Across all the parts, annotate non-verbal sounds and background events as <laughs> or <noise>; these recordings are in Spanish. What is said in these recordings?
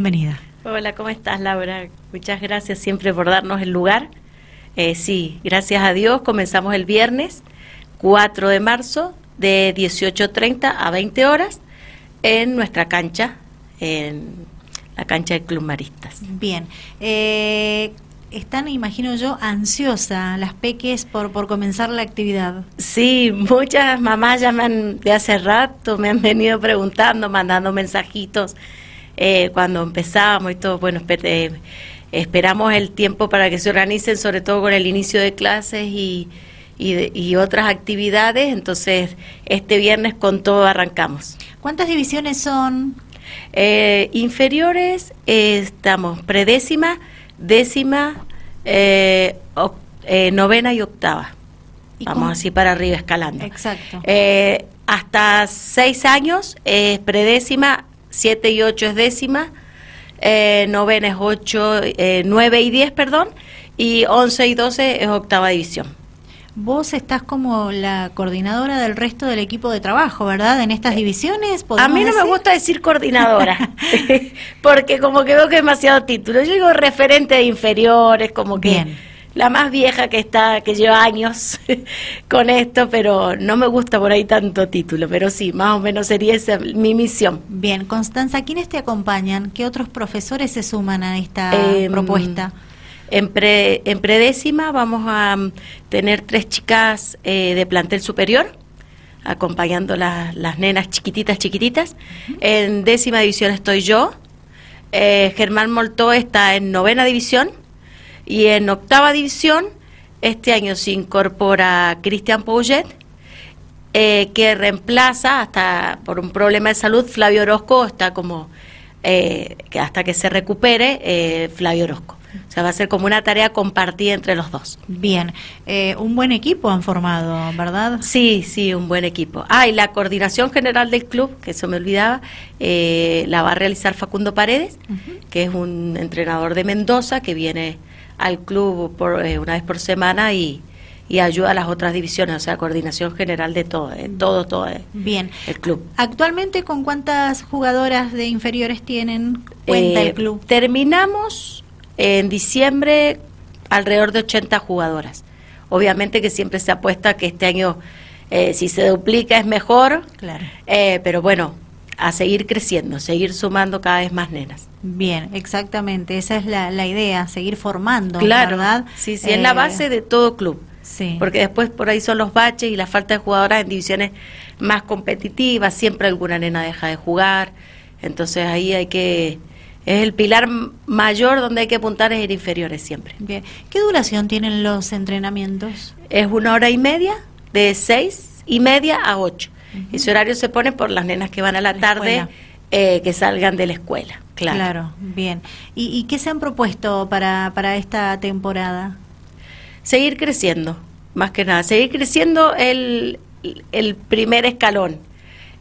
Bienvenida. Hola, ¿cómo estás, Laura? Muchas gracias siempre por darnos el lugar. Eh, sí, gracias a Dios, comenzamos el viernes 4 de marzo de 18.30 a 20 horas en nuestra cancha, en la cancha del Club Maristas. Bien. Eh, están, imagino yo, ansiosa las peques por, por comenzar la actividad. Sí, muchas mamás ya me han, de hace rato me han venido preguntando, mandando mensajitos eh, cuando empezamos y todo, bueno, eh, esperamos el tiempo para que se organicen, sobre todo con el inicio de clases y, y, otras actividades, entonces este viernes con todo arrancamos. ¿Cuántas divisiones son? Eh, inferiores estamos predécima, décima, novena y octava. Vamos así para arriba escalando. Exacto. hasta seis años es predécima, 7 y 8 es décima, eh, novena es 8, eh, 9 y 10, perdón, y 11 y 12 es octava división. Vos estás como la coordinadora del resto del equipo de trabajo, ¿verdad? En estas divisiones. A mí no me gusta decir <laughs> coordinadora, <laughs> porque como que veo que es demasiado título. Yo digo referente de inferiores, como que... Bien la más vieja que está, que lleva años <laughs> con esto, pero no me gusta por ahí tanto título, pero sí, más o menos sería esa mi misión. Bien, Constanza, ¿quiénes te acompañan? ¿Qué otros profesores se suman a esta em, propuesta? En, en, predécima vamos a mm, tener tres chicas eh, de plantel superior, acompañando las nenas chiquititas, chiquititas. En décima división estoy yo. Eh, Germán Moltó está en novena división y en octava división, este año se incorpora Cristian Pouget, eh, que reemplaza hasta por un problema de salud Flavio Orozco, está como eh, que hasta que se recupere eh, Flavio Orozco. O sea, va a ser como una tarea compartida entre los dos. Bien, un buen equipo han formado, ¿verdad? Sí, sí, un buen equipo. Ah, y la coordinación general del club, que eso me olvidaba, la va a realizar Facundo Paredes, que es un entrenador de Mendoza que viene al club por, eh, una vez por semana y, ayuda a las otras divisiones, o sea, coordinación general de todo, eh, todo, todo eh, Bien. el club. Actualmente, ¿con cuántas jugadoras de inferiores tienen cuenta el club? Terminamos en diciembre alrededor de 80 jugadoras. Obviamente que siempre se apuesta que este año, si se duplica, es mejor, claro. pero bueno, a seguir creciendo, seguir sumando cada vez más nenas. Bien, exactamente, esa es la, la idea, seguir formando, claro, ¿verdad? Sí, sí, es la eh, base de todo club. Sí. Porque después por ahí son los baches y la falta de jugadoras en divisiones más competitivas, siempre alguna nena deja de jugar, entonces ahí hay que es el pilar mayor donde hay que apuntar es en inferiores siempre. Bien. ¿Qué duración tienen los entrenamientos? Es una hora y media, de seis y media a ocho. Ese horario se pone por las nenas que van a la, tarde, eh, que salgan de la escuela. Claro, claro bien. ¿Y, qué se han propuesto para, para esta temporada? Seguir creciendo, más que nada. Seguir creciendo el, el primer escalón.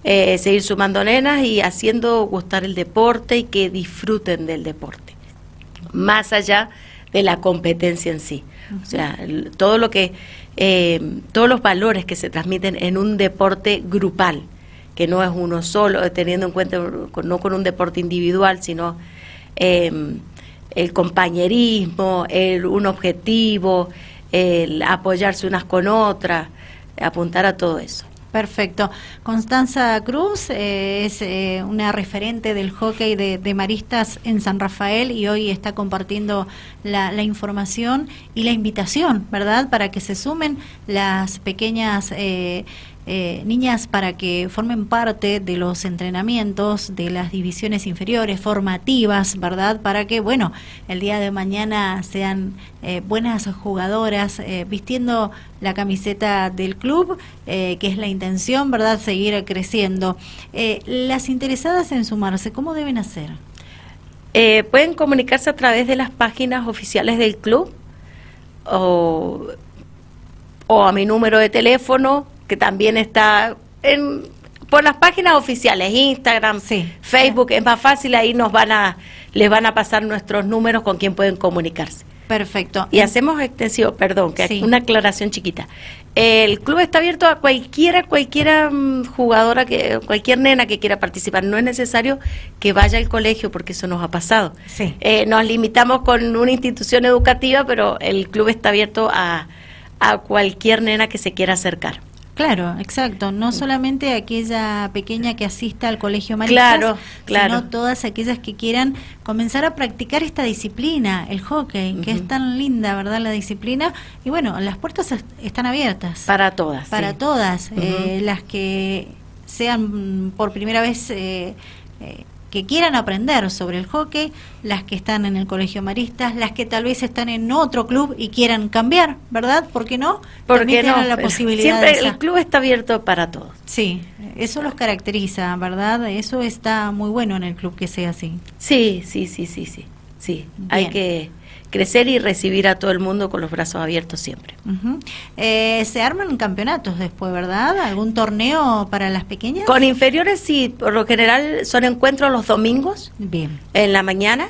Eh, seguir sumando nenas y haciendo gustar el deporte y que disfruten del deporte. Más allá de la competencia en sí. O sea, todo lo que, eh, todos los valores que se transmiten en un deporte grupal, que no es uno solo, teniendo en cuenta, no con un deporte individual, sino em, el compañerismo, el, un objetivo, el apoyarse unas con otras, apuntar a todo eso. Perfecto. Constanza Cruz eh, es eh, una referente del hockey de, maristas en San Rafael y hoy está compartiendo la, información y la invitación, ¿verdad? Para que se sumen las pequeñas eh, eh, niñas para que formen parte de los entrenamientos de las divisiones inferiores, formativas, ¿verdad? Para que, bueno, el día de mañana sean eh, buenas jugadoras, eh, vistiendo la camiseta del club, que es la intención, ¿verdad? Seguir creciendo. las interesadas en sumarse, ¿cómo deben hacer? pueden comunicarse a través de las páginas oficiales del club o, o a mi número de teléfono que también está en, por las páginas oficiales, Instagram, Facebook, es más fácil, ahí nos van a, les van a pasar nuestros números con quien pueden comunicarse. Perfecto. Y hacemos extensivo, perdón, que una aclaración chiquita. El club está abierto a cualquiera, cualquiera mm, jugadora, que cualquier nena que quiera participar. No es necesario que vaya al colegio porque eso nos ha pasado. Sí. Eh, nos limitamos con una institución educativa, pero el club está abierto a, a cualquier nena que se quiera acercar. Claro, exacto. No solamente aquella pequeña que asista al colegio Maristas, claro, claro. sino todas aquellas que quieran comenzar a practicar esta disciplina, el hockey, que es tan linda, ¿verdad? La disciplina. Y bueno, las puertas están abiertas. Para todas. Para todas. Eh, las que sean por primera vez eh, eh, que quieran aprender sobre el hockey, las que están en el Colegio Maristas, las que tal vez están en otro club y quieran cambiar, ¿verdad? ¿Por qué no? Porque no, la posibilidad siempre el club está abierto para todos. Sí, eso los caracteriza, ¿verdad? Eso está muy bueno en el club que sea así. Sí, sí, sí, sí, sí. Sí, hay que crecer y recibir a todo el mundo con los brazos abiertos siempre. Eh, se arman campeonatos después, ¿verdad? ¿Algún torneo para las pequeñas? Con inferiores sí, por lo general son encuentros los domingos. Bien. En la mañana.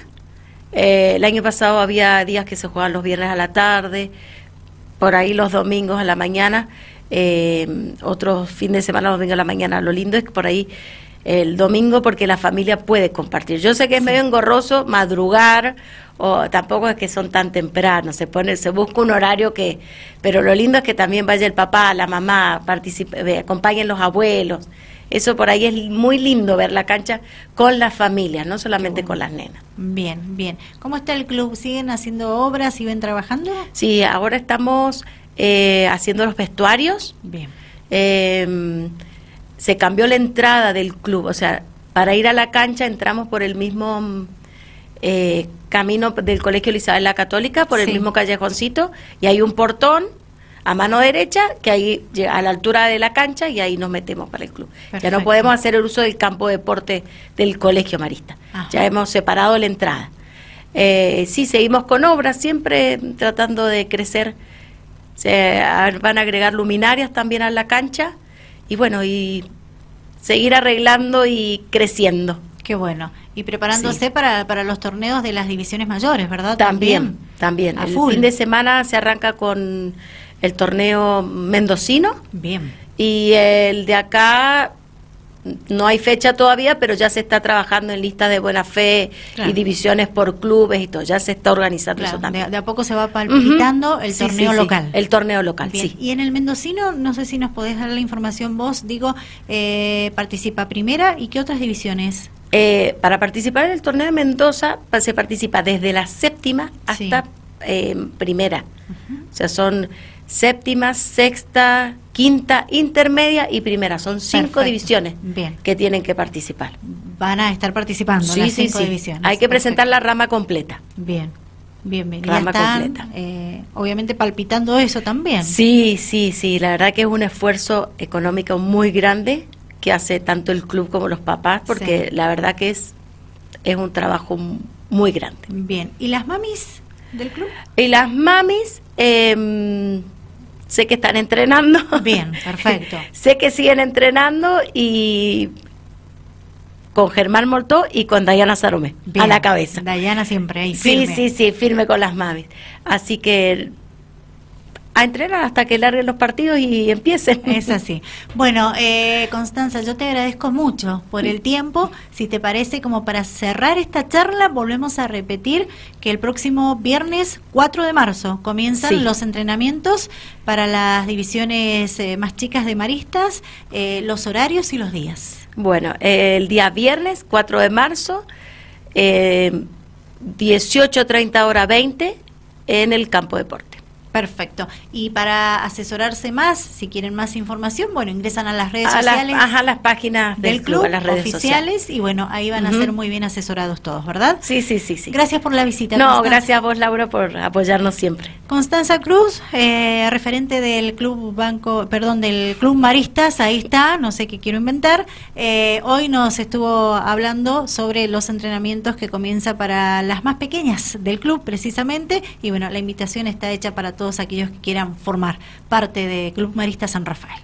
Eh, el año pasado había días que se jugaban los viernes a la tarde, por ahí los domingos a la mañana, eh, otros fines de semana, los domingos a la mañana. Lo lindo es que por ahí el domingo porque la familia puede compartir. Yo sé que es medio engorroso madrugar o tampoco es que son tan tempranos, se pone, se busca un horario que, pero lo lindo es que también vaya el papá, la mamá, participe, acompañen los abuelos. Eso por ahí es muy lindo ver la cancha con las familias, no solamente con las nenas. Bien, bien. ¿Cómo está el club? ¿Siguen haciendo obras? ¿Siguen trabajando? Sí, ahora estamos eh, haciendo los vestuarios. Bien. Em, se cambió la entrada del club, o sea, para ir a la cancha entramos por el mismo eh, camino del Colegio Isabel la Católica, por el mismo callejoncito, y hay un portón a mano derecha que ahí a la altura de la cancha y ahí nos metemos para el club. Ya no podemos hacer el uso del campo de deporte del Colegio Marista. Ya hemos separado la entrada. Eh, sí, seguimos con obras, siempre tratando de crecer. Se van a agregar luminarias también a la cancha y bueno, y seguir arreglando y creciendo. Qué bueno. Y preparándose para, para los torneos de las divisiones mayores, ¿verdad? También, también. el fin de semana se arranca con el torneo mendocino. Bien. Y el de acá no hay fecha todavía, pero ya se está trabajando en listas de buena fe y divisiones por clubes y todo. Ya se está organizando eso también. De, a poco se va palpitando el torneo local. el torneo local, sí. Y en el mendocino, no sé si nos podés dar la información vos, digo, eh, participa primera y qué otras divisiones. Eh, para participar en el torneo de Mendoza se participa desde la séptima hasta eh, primera. O sea, son séptima, sexta, quinta, intermedia y primera. Son cinco divisiones que tienen que participar. Van a estar participando sí, las cinco divisiones. Hay que presentar la rama completa. Bien. Bien, bien. Rama completa. Eh, obviamente palpitando eso también. Sí, sí, sí. La verdad que es un esfuerzo económico muy grande que hace tanto el club como los papás, porque la verdad que es, es un trabajo muy grande. Bien. ¿Y las mamis del club? Y las mamis... Eh, sé que están entrenando. Bien, perfecto. <laughs> sé que siguen entrenando y con Germán Mortó y con Dayana Saromé a la cabeza. Dayana siempre ahí, firme. Sí, sí, sí, firme con las mamis. Así que a entrenar hasta que larguen los partidos y empiecen. Es así. Bueno, eh, Constanza, yo te agradezco mucho por el tiempo. Si te parece, como para cerrar esta charla, volvemos a repetir que el próximo viernes 4 de marzo comienzan los entrenamientos para las divisiones eh, más chicas de maristas, eh, los horarios y los días. Bueno, el día viernes 4 de marzo, 18.30 hora 20 en el campo deporte. Perfecto. Y para asesorarse más, si quieren más información, bueno, ingresan a las redes sociales. Las, las páginas del, club, las redes oficiales, y bueno, ahí van a ser muy bien asesorados todos, ¿verdad? Sí, sí, sí, sí. Gracias por la visita. No, gracias a vos, Laura, por apoyarnos siempre. Constanza Cruz, eh, referente del Club Banco, perdón, del Club Maristas, ahí está, no sé qué quiero inventar. Eh, hoy nos estuvo hablando sobre los entrenamientos que comienza para las más pequeñas del club, precisamente, y bueno, la invitación está hecha para todos aquellos que quieran formar parte de Club Marista San Rafael.